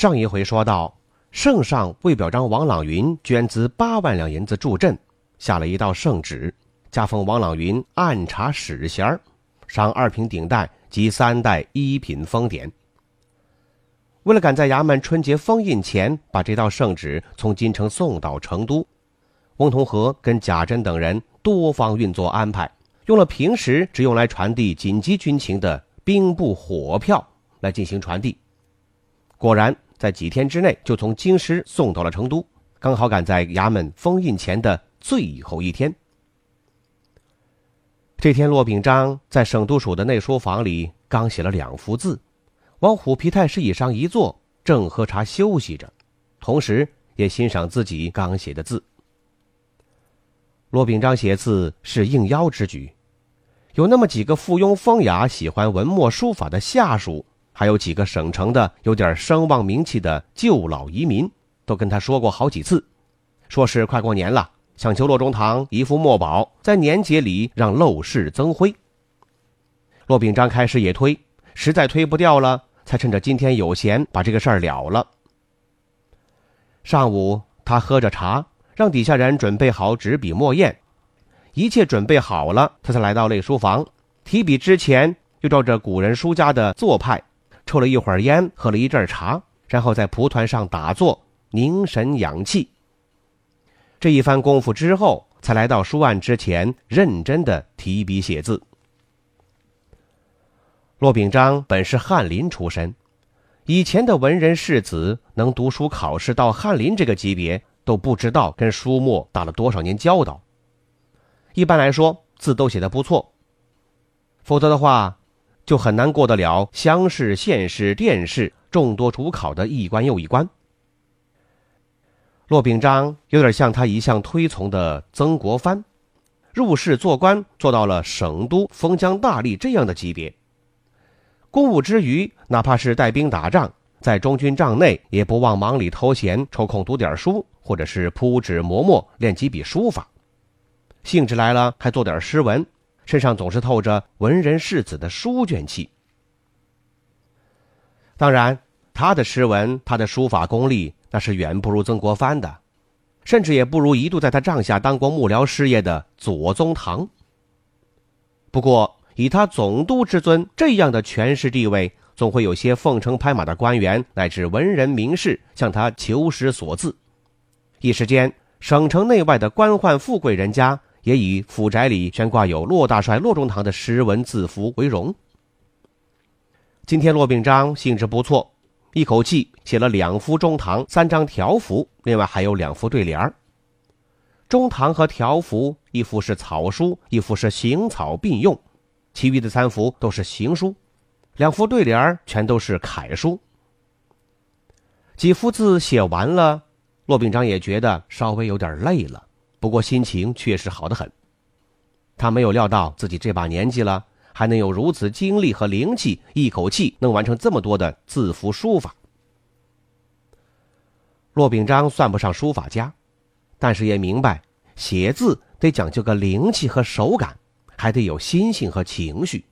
上一回说到，圣上为表彰王朗云捐资八万两银子助阵，下了一道圣旨，加封王朗云按察使衔，赏二品顶戴及三代一品封典。为了赶在衙门春节封印前把这道圣旨从京城送到成都，翁同龢跟贾珍等人多方运作安排，用了平时只用来传递紧急军情的兵部火票来进行传递。果然。在几天之内，就从京师送到了成都，刚好赶在衙门封印前的最后一天。这天，骆秉章在省督署的内书房里刚写了两幅字，往虎皮太师椅上一坐，正喝茶休息着，同时也欣赏自己刚写的字。骆秉章写字是应邀之举，有那么几个附庸风雅、喜欢文墨书法的下属。还有几个省城的有点声望名气的旧老移民，都跟他说过好几次，说是快过年了，想求骆中堂一副墨宝，在年节里让陋室增辉。骆秉章开始也推，实在推不掉了，才趁着今天有闲把这个事儿了了。上午他喝着茶，让底下人准备好纸笔墨砚，一切准备好了，他才来到内书房，提笔之前又照着古人书家的做派。抽了一会儿烟，喝了一阵茶，然后在蒲团上打坐，凝神养气。这一番功夫之后，才来到书案之前，认真的提笔写字。骆秉章本是翰林出身，以前的文人士子能读书考试到翰林这个级别，都不知道跟书墨打了多少年交道。一般来说，字都写的不错，否则的话。就很难过得了乡试、县试、殿试众多主考的一关又一关。骆秉章有点像他一向推崇的曾国藩，入仕做官做到了省都封疆大吏这样的级别。公务之余，哪怕是带兵打仗，在中军帐内也不忘忙里偷闲，抽空读点书，或者是铺纸磨墨练几笔书法。兴致来了，还做点诗文。身上总是透着文人士子的书卷气。当然，他的诗文、他的书法功力，那是远不如曾国藩的，甚至也不如一度在他帐下当过幕僚师业的左宗棠。不过，以他总督之尊这样的权势地位，总会有些奉承拍马的官员乃至文人名士向他求诗所赐。一时间，省城内外的官宦富贵人家。也以府宅里悬挂有骆大帅骆中堂的诗文字符为荣。今天骆秉章兴致不错，一口气写了两幅中堂，三张条幅，另外还有两幅对联。中堂和条幅，一幅是草书，一幅是行草并用，其余的三幅都是行书，两幅对联全都是楷书。几幅字写完了，骆秉章也觉得稍微有点累了。不过心情确实好得很。他没有料到自己这把年纪了，还能有如此精力和灵气，一口气能完成这么多的字符书法。骆秉章算不上书法家，但是也明白写字得讲究个灵气和手感，还得有心性和情绪。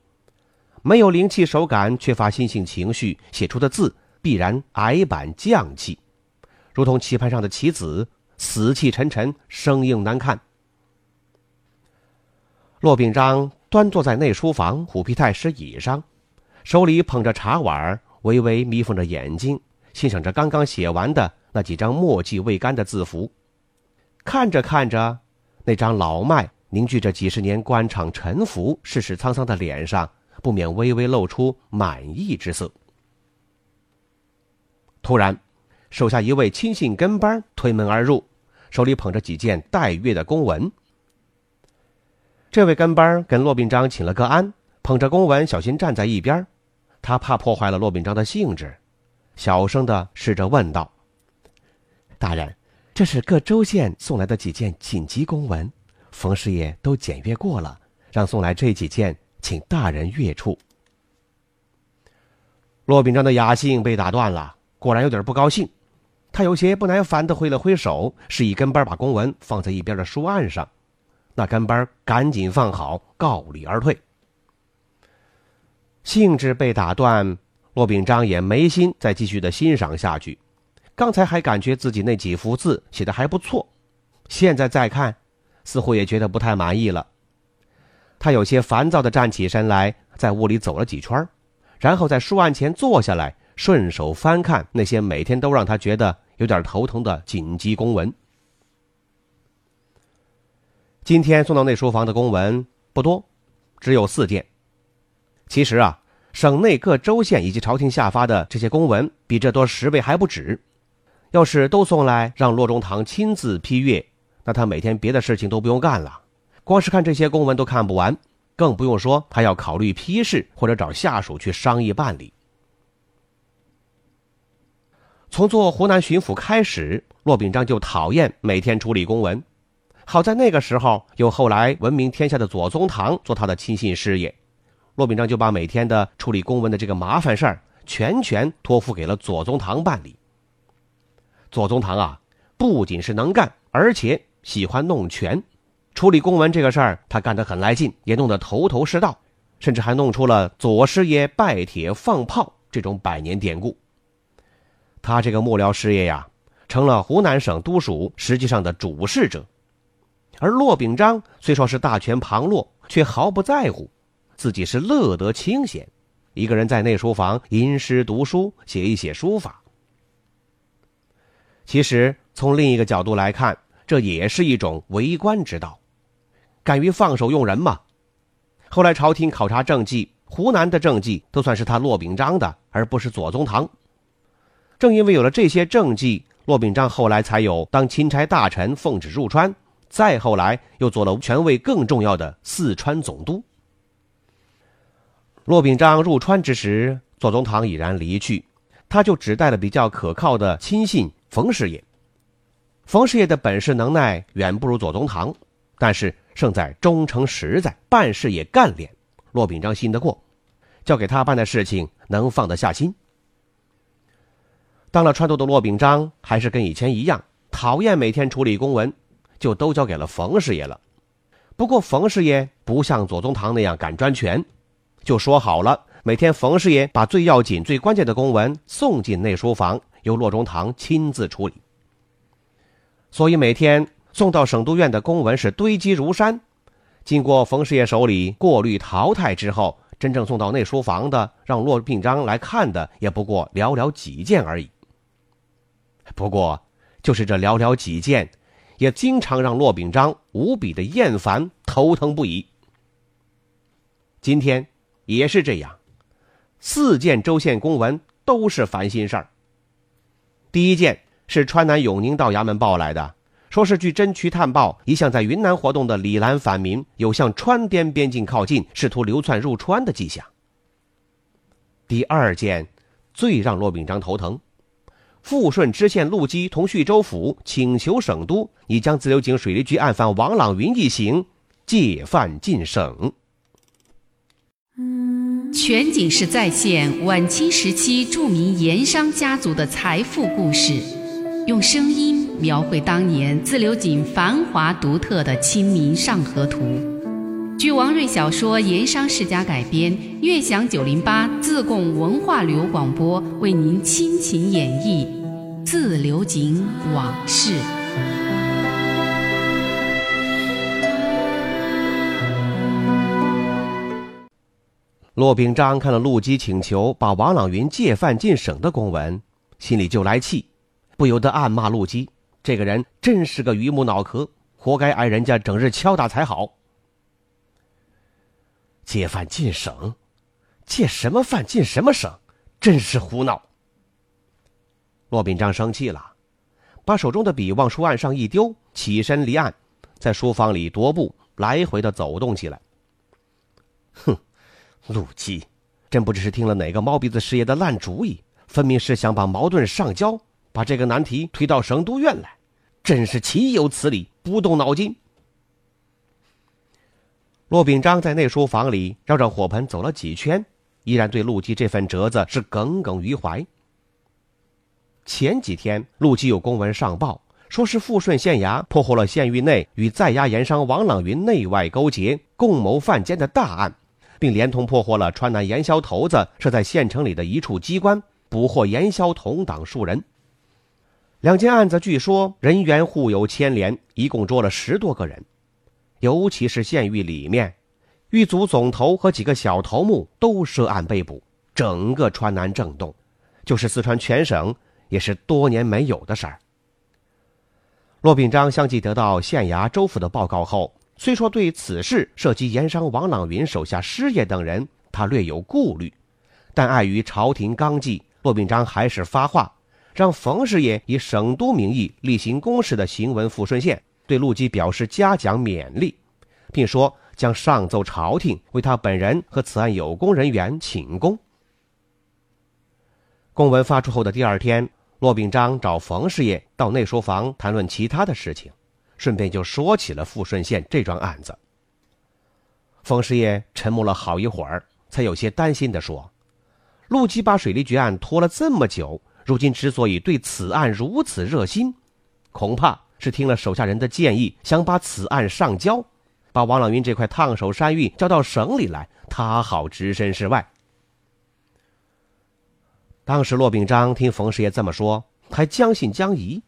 没有灵气手感，缺乏心性情绪，写出的字必然矮板匠气，如同棋盘上的棋子。死气沉沉，生硬难看。骆秉章端坐在内书房虎皮太师椅上，手里捧着茶碗，微微眯缝着眼睛，欣赏着刚刚写完的那几张墨迹未干的字符。看着看着，那张老迈、凝聚着几十年官场沉浮、世事沧桑的脸上，不免微微露出满意之色。突然。手下一位亲信跟班推门而入，手里捧着几件待阅的公文。这位跟班跟骆秉章请了个安，捧着公文小心站在一边，他怕破坏了骆秉章的兴致。小声的试着问道：“大人，这是各州县送来的几件紧急公文，冯师爷都检阅过了，让送来这几件，请大人阅处。”骆秉章的雅兴被打断了，果然有点不高兴。他有些不耐烦的挥了挥手，示意跟班把公文放在一边的书案上。那跟班赶紧放好，告礼而退。兴致被打断，骆秉章也没心再继续的欣赏下去。刚才还感觉自己那几幅字写的还不错，现在再看，似乎也觉得不太满意了。他有些烦躁的站起身来，在屋里走了几圈，然后在书案前坐下来。顺手翻看那些每天都让他觉得有点头疼的紧急公文。今天送到内书房的公文不多，只有四件。其实啊，省内各州县以及朝廷下发的这些公文比这多十倍还不止。要是都送来让骆中堂亲自批阅，那他每天别的事情都不用干了，光是看这些公文都看不完，更不用说还要考虑批示或者找下属去商议办理。从做湖南巡抚开始，骆秉章就讨厌每天处理公文。好在那个时候有后来闻名天下的左宗棠做他的亲信师爷，骆秉章就把每天的处理公文的这个麻烦事儿全权托付给了左宗棠办理。左宗棠啊，不仅是能干，而且喜欢弄权，处理公文这个事儿他干得很来劲，也弄得头头是道，甚至还弄出了左师爷拜帖放炮这种百年典故。他这个幕僚师爷呀，成了湖南省都署实际上的主事者，而骆秉章虽说是大权旁落，却毫不在乎，自己是乐得清闲，一个人在内书房吟诗读书，写一写书法。其实从另一个角度来看，这也是一种为官之道，敢于放手用人嘛。后来朝廷考察政绩，湖南的政绩都算是他骆秉章的，而不是左宗棠。正因为有了这些政绩，骆秉章后来才有当钦差大臣奉旨入川，再后来又做了权位更重要的四川总督。骆秉章入川之时，左宗棠已然离去，他就只带了比较可靠的亲信冯师爷。冯师爷的本事能耐远不如左宗棠，但是胜在忠诚实在，办事也干练。骆秉章信得过，交给他办的事情能放得下心。当了川督的骆秉章还是跟以前一样，讨厌每天处理公文，就都交给了冯师爷了。不过冯师爷不像左宗棠那样敢专权，就说好了，每天冯师爷把最要紧、最关键的公文送进内书房，由骆中堂亲自处理。所以每天送到省督院的公文是堆积如山，经过冯师爷手里过滤淘汰之后，真正送到内书房的，让骆秉章来看的，也不过寥寥几件而已。不过，就是这寥寥几件，也经常让骆秉章无比的厌烦、头疼不已。今天也是这样，四件州县公文都是烦心事儿。第一件是川南永宁道衙门报来的，说是据侦区探报，一向在云南活动的李兰反民有向川滇边境靠近，试图流窜入川的迹象。第二件最让骆秉章头疼。富顺知县陆基同叙州府请求省督，已将自流井水利局案犯王朗云一行借犯进省。全景式再现晚清时期著名盐商家族的财富故事，用声音描绘当年自流井繁华独特的《清明上河图》。据王瑞小说《盐商世家》改编，悦享九零八自贡文化旅游广播为您倾情演绎。自流井往事。骆秉章看了陆基请求把王朗云借犯进省的公文，心里就来气，不由得暗骂陆基：“这个人真是个榆木脑壳，活该挨人家整日敲打才好。”借犯进省，借什么犯进什么省，真是胡闹。骆秉章生气了，把手中的笔往书案上一丢，起身离案，在书房里踱步，来回的走动起来。哼，陆基，真不知是听了哪个猫鼻子师爷的烂主意，分明是想把矛盾上交，把这个难题推到省督院来，真是岂有此理！不动脑筋。骆秉章在内书房里绕着火盆走了几圈，依然对陆基这份折子是耿耿于怀。前几天，陆基有公文上报，说是富顺县衙破获了县狱内与在押盐商王朗云内外勾结、共谋犯奸的大案，并连同破获了川南盐销头子设在县城里的一处机关，捕获盐销同党数人。两件案子据说人员互有牵连，一共捉了十多个人。尤其是县狱里面，狱卒总头和几个小头目都涉案被捕，整个川南震动，就是四川全省也是多年没有的事儿。骆秉章相继得到县衙州府的报告后，虽说对此事涉及盐商王朗云手下师爷等人，他略有顾虑，但碍于朝廷纲纪，骆秉章还是发话，让冯师爷以省督名义例行公事的行文抚顺县。对陆基表示嘉奖勉励，并说将上奏朝廷，为他本人和此案有功人员请功。公文发出后的第二天，骆秉章找冯师爷到内书房谈论其他的事情，顺便就说起了富顺县这桩案子。冯师爷沉默了好一会儿，才有些担心地说：“陆基把水利局案拖了这么久，如今之所以对此案如此热心，恐怕……”是听了手下人的建议，想把此案上交，把王朗云这块烫手山芋交到省里来，他好置身事外。当时骆秉章听冯师爷这么说，还将信将疑，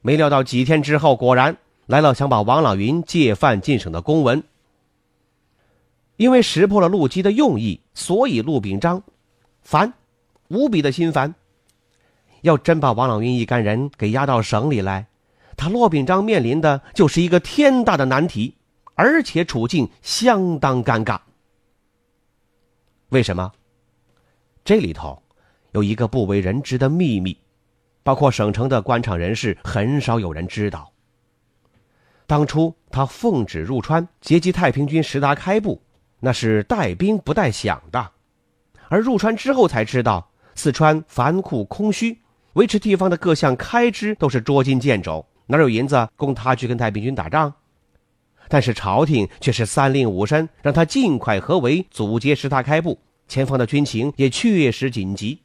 没料到几天之后，果然来了想把王朗云借犯进省的公文。因为识破了陆基的用意，所以陆秉章烦，无比的心烦。要真把王朗云一干人给押到省里来。他骆秉章面临的就是一个天大的难题，而且处境相当尴尬。为什么？这里头有一个不为人知的秘密，包括省城的官场人士很少有人知道。当初他奉旨入川截击太平军石达开部，那是带兵不带饷的，而入川之后才知道，四川繁库空虚，维持地方的各项开支都是捉襟见肘。哪有银子供他去跟太平军打仗？但是朝廷却是三令五申，让他尽快合围，阻截石达开部。前方的军情也确实紧急。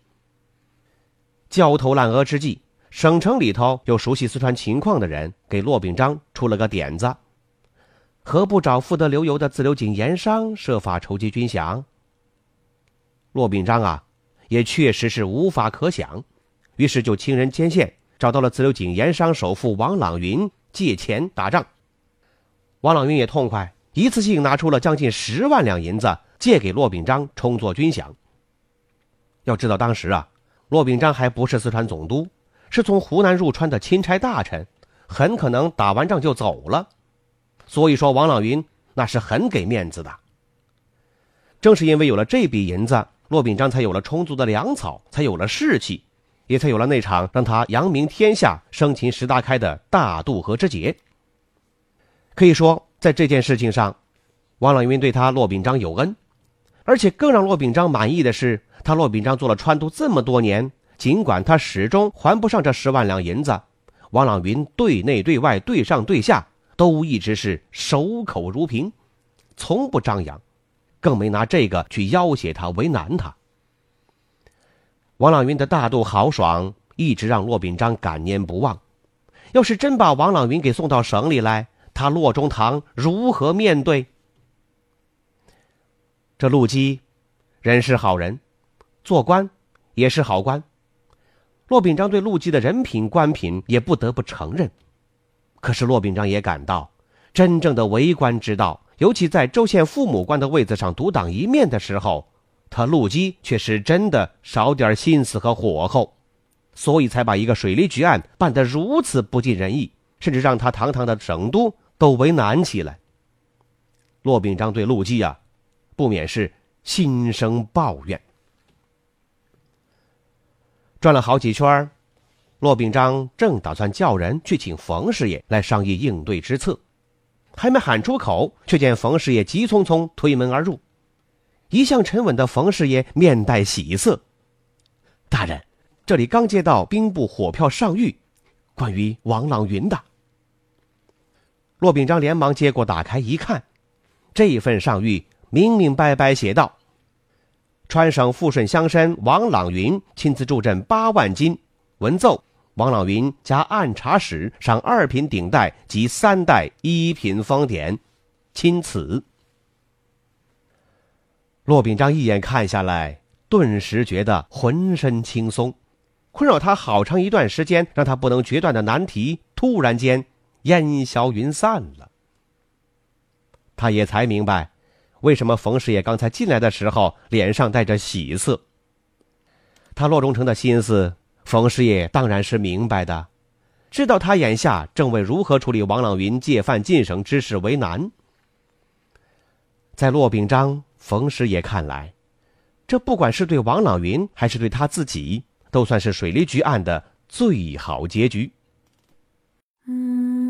焦头烂额之际，省城里头有熟悉四川情况的人给骆秉章出了个点子：何不找富得流油的自流井盐商设法筹集军饷？骆秉章啊，也确实是无法可想，于是就请人牵线。找到了自流井盐商首富王朗云借钱打仗，王朗云也痛快，一次性拿出了将近十万两银子借给骆秉章充作军饷。要知道当时啊，骆秉章还不是四川总督，是从湖南入川的钦差大臣，很可能打完仗就走了。所以说，王朗云那是很给面子的。正是因为有了这笔银子，骆秉章才有了充足的粮草，才有了士气。也才有了那场让他扬名天下、生擒石达开的大渡河之劫。可以说，在这件事情上，王朗云对他骆秉章有恩，而且更让骆秉章满意的是，他骆秉章做了川督这么多年，尽管他始终还不上这十万两银子，王朗云对内对外、对上对下都一直是守口如瓶，从不张扬，更没拿这个去要挟他、为难他。王朗云的大度豪爽一直让骆秉章感念不忘。要是真把王朗云给送到省里来，他骆中堂如何面对？这陆基，人是好人，做官也是好官。骆秉章对陆基的人品官品也不得不承认。可是骆秉章也感到，真正的为官之道，尤其在州县父母官的位子上独当一面的时候。他陆基却是真的少点心思和火候，所以才把一个水利局案办得如此不尽人意，甚至让他堂堂的省督都为难起来。骆秉章对陆基呀，不免是心生抱怨。转了好几圈，骆秉章正打算叫人去请冯师爷来商议应对之策，还没喊出口，却见冯师爷急匆匆推门而入。一向沉稳的冯师爷面带喜色：“大人，这里刚接到兵部火票上谕，关于王朗云的。骆秉章连忙接过，打开一看，这份上谕明明白白写道：“川省富顺乡绅王朗云亲自助阵八万金，文奏王朗云加按察使赏二品顶戴及三代一品封典，钦此。”骆秉章一眼看下来，顿时觉得浑身轻松。困扰他好长一段时间，让他不能决断的难题，突然间烟消云散了。他也才明白，为什么冯师爷刚才进来的时候脸上带着喜色。他骆中成的心思，冯师爷当然是明白的，知道他眼下正为如何处理王朗云借犯进省之事为难。在骆秉章、冯师爷看来，这不管是对王朗云，还是对他自己。都算是水利局案的最好结局。嗯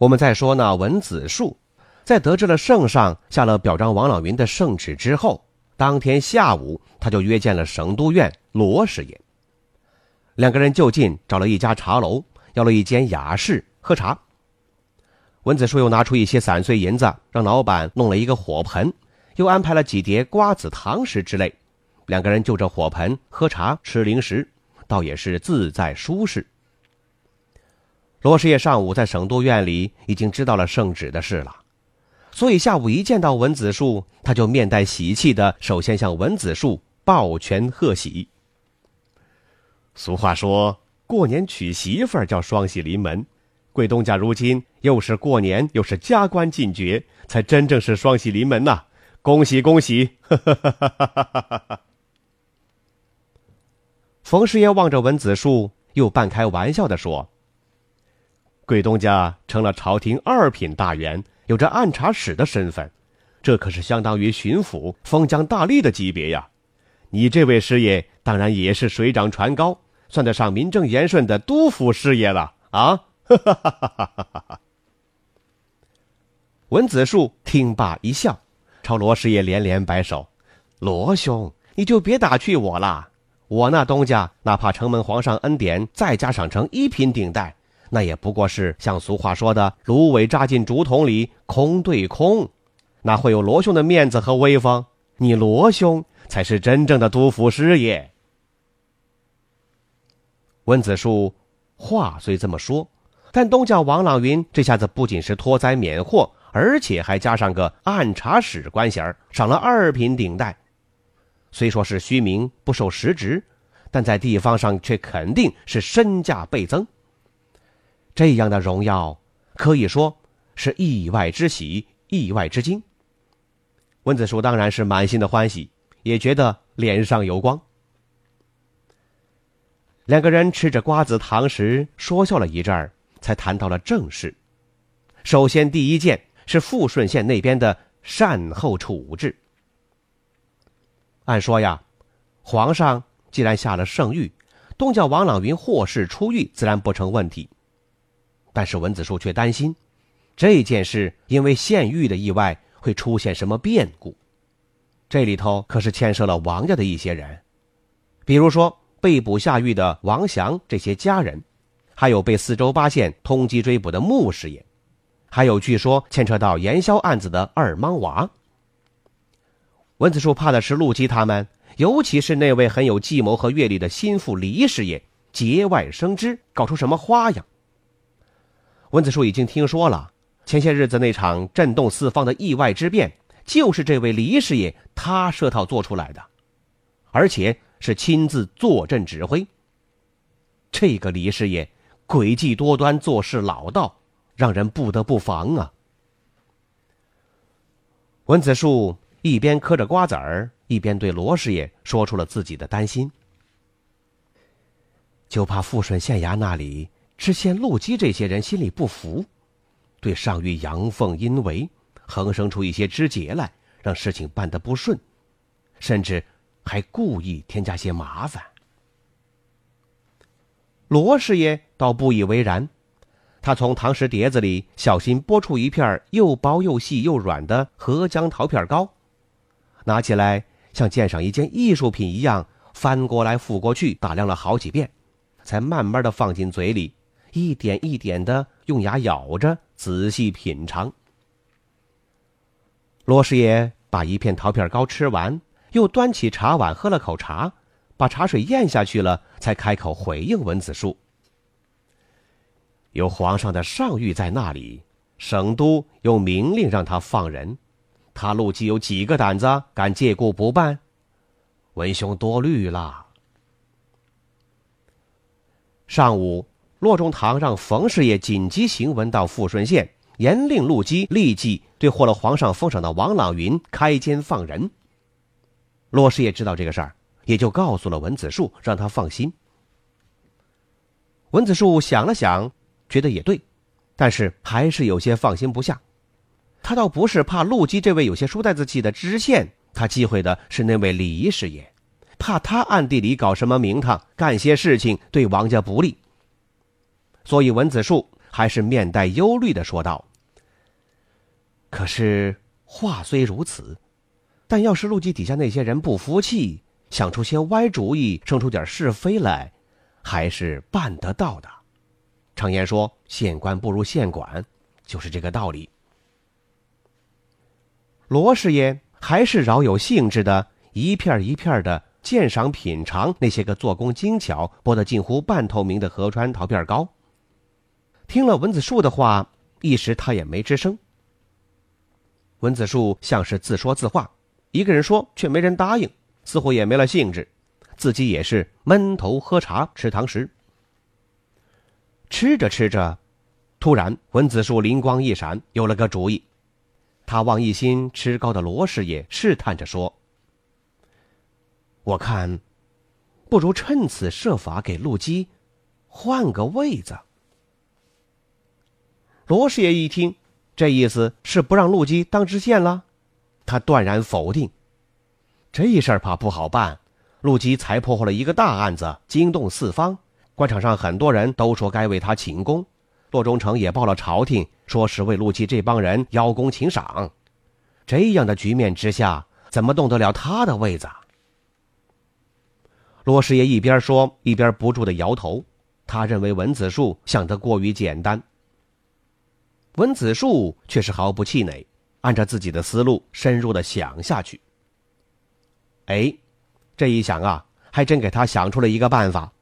我们再说呢，文子树在得知了圣上下了表彰王朗云的圣旨之后，当天下午他就约见了省督院罗师爷。两个人就近找了一家茶楼，要了一间雅室喝茶。文子树又拿出一些散碎银子，让老板弄了一个火盆，又安排了几碟瓜子、糖食之类。两个人就着火盆喝茶、吃零食，倒也是自在舒适。罗师爷上午在省督院里已经知道了圣旨的事了，所以下午一见到文子树，他就面带喜气的首先向文子树抱拳贺喜。俗话说，过年娶媳妇叫双喜临门，贵东家如今又是过年又是加官进爵，才真正是双喜临门呐！恭喜恭喜！冯师爷望着文子树，又半开玩笑的说。贵东家成了朝廷二品大员，有着按察使的身份，这可是相当于巡抚、封疆大吏的级别呀！你这位师爷当然也是水涨船高，算得上名正言顺的督府师爷了啊！文子树听罢一笑，朝罗师爷连连摆手：“罗兄，你就别打趣我了，我那东家哪怕承蒙皇上恩典，再加上成一品顶戴。”那也不过是像俗话说的“芦苇扎进竹筒里，空对空”，哪会有罗兄的面子和威风？你罗兄才是真正的督府师爷。温子树话虽这么说，但东将王朗云这下子不仅是脱灾免祸，而且还加上个按察使官衔赏了二品顶戴。虽说是虚名，不受实职，但在地方上却肯定是身价倍增。这样的荣耀，可以说是意外之喜，意外之惊。温子树当然是满心的欢喜，也觉得脸上有光。两个人吃着瓜子糖时，说笑了一阵儿，才谈到了正事。首先，第一件是富顺县那边的善后处置。按说呀，皇上既然下了圣谕，东将王朗云获释出狱，自然不成问题。但是文子树却担心，这件事因为县狱的意外会出现什么变故？这里头可是牵涉了王家的一些人，比如说被捕下狱的王祥这些家人，还有被四周八县通缉追捕的穆师爷，还有据说牵扯到盐枭案子的二莽娃。文子树怕的是陆基他们，尤其是那位很有计谋和阅历的心腹黎师爷节外生枝，搞出什么花样。温子树已经听说了，前些日子那场震动四方的意外之变，就是这位李师爷他设套做出来的，而且是亲自坐镇指挥。这个李师爷诡计多端，做事老道，让人不得不防啊。温子树一边嗑着瓜子儿，一边对罗师爷说出了自己的担心。就怕富顺县衙那里是县陆基这些人心里不服，对上谕阳奉阴违，横生出一些枝节来，让事情办得不顺，甚至还故意添加些麻烦。罗师爷倒不以为然，他从糖食碟子里小心拨出一片又薄又细又软的合江桃片糕，拿起来像鉴赏一件艺术品一样翻过来覆过去打量了好几遍，才慢慢的放进嘴里，一点一点的用牙咬着仔细品尝。罗师爷把一片桃片糕吃完，又端起茶碗喝了口茶。把茶水咽下去了，才开口回应文子树：“有皇上的上谕在那里，省都又明令让他放人，他陆基有几个胆子敢借故不办？文兄多虑了。”上午，骆中堂让冯师爷紧急行文到富顺县，严令陆基立即对获了皇上封赏的王朗云开监放人。骆师爷知道这个事儿。也就告诉了文子树，让他放心。文子树想了想，觉得也对，但是还是有些放心不下。他倒不是怕陆基这位有些书呆子气的知县，他忌讳的是那位李师爷，怕他暗地里搞什么名堂，干些事情对王家不利。所以文子树还是面带忧虑的说道：“可是话虽如此，但要是陆基底下那些人不服气。”想出些歪主意，生出点是非来，还是办得到的。常言说“县官不如县管”，就是这个道理。罗师爷还是饶有兴致的，一片一片的鉴赏品尝那些个做工精巧、剥得近乎半透明的河川桃片糕。听了文子树的话，一时他也没吱声。文子树像是自说自话，一个人说，却没人答应。似乎也没了兴致，自己也是闷头喝茶吃糖食。吃着吃着，突然文子树灵光一闪，有了个主意。他望一心吃糕的罗师爷，试探着说：“我看，不如趁此设法给陆基换个位子。”罗师爷一听，这意思是不让陆基当知县了，他断然否定。这事儿怕不好办，陆基才破获了一个大案子，惊动四方，官场上很多人都说该为他请功，骆中丞也报了朝廷，说是为陆基这帮人邀功请赏。这样的局面之下，怎么动得了他的位子？罗师爷一边说，一边不住的摇头。他认为文子树想得过于简单。文子树却是毫不气馁，按照自己的思路深入的想下去。哎，这一想啊，还真给他想出了一个办法。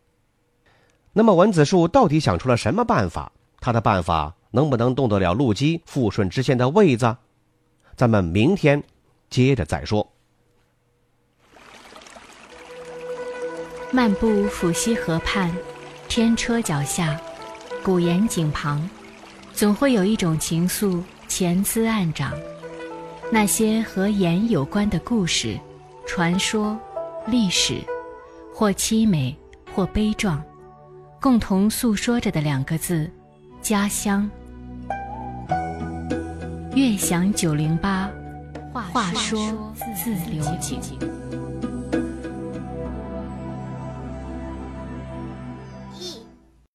那么文子树到底想出了什么办法？他的办法能不能动得了陆基富顺知县的位子？咱们明天接着再说。漫步抚溪河畔，天车脚下，古岩井旁，总会有一种情愫潜滋暗长。那些和盐有关的故事。传说、历史，或凄美，或悲壮，共同诉说着的两个字：家乡。悦享九零八，话说自流井。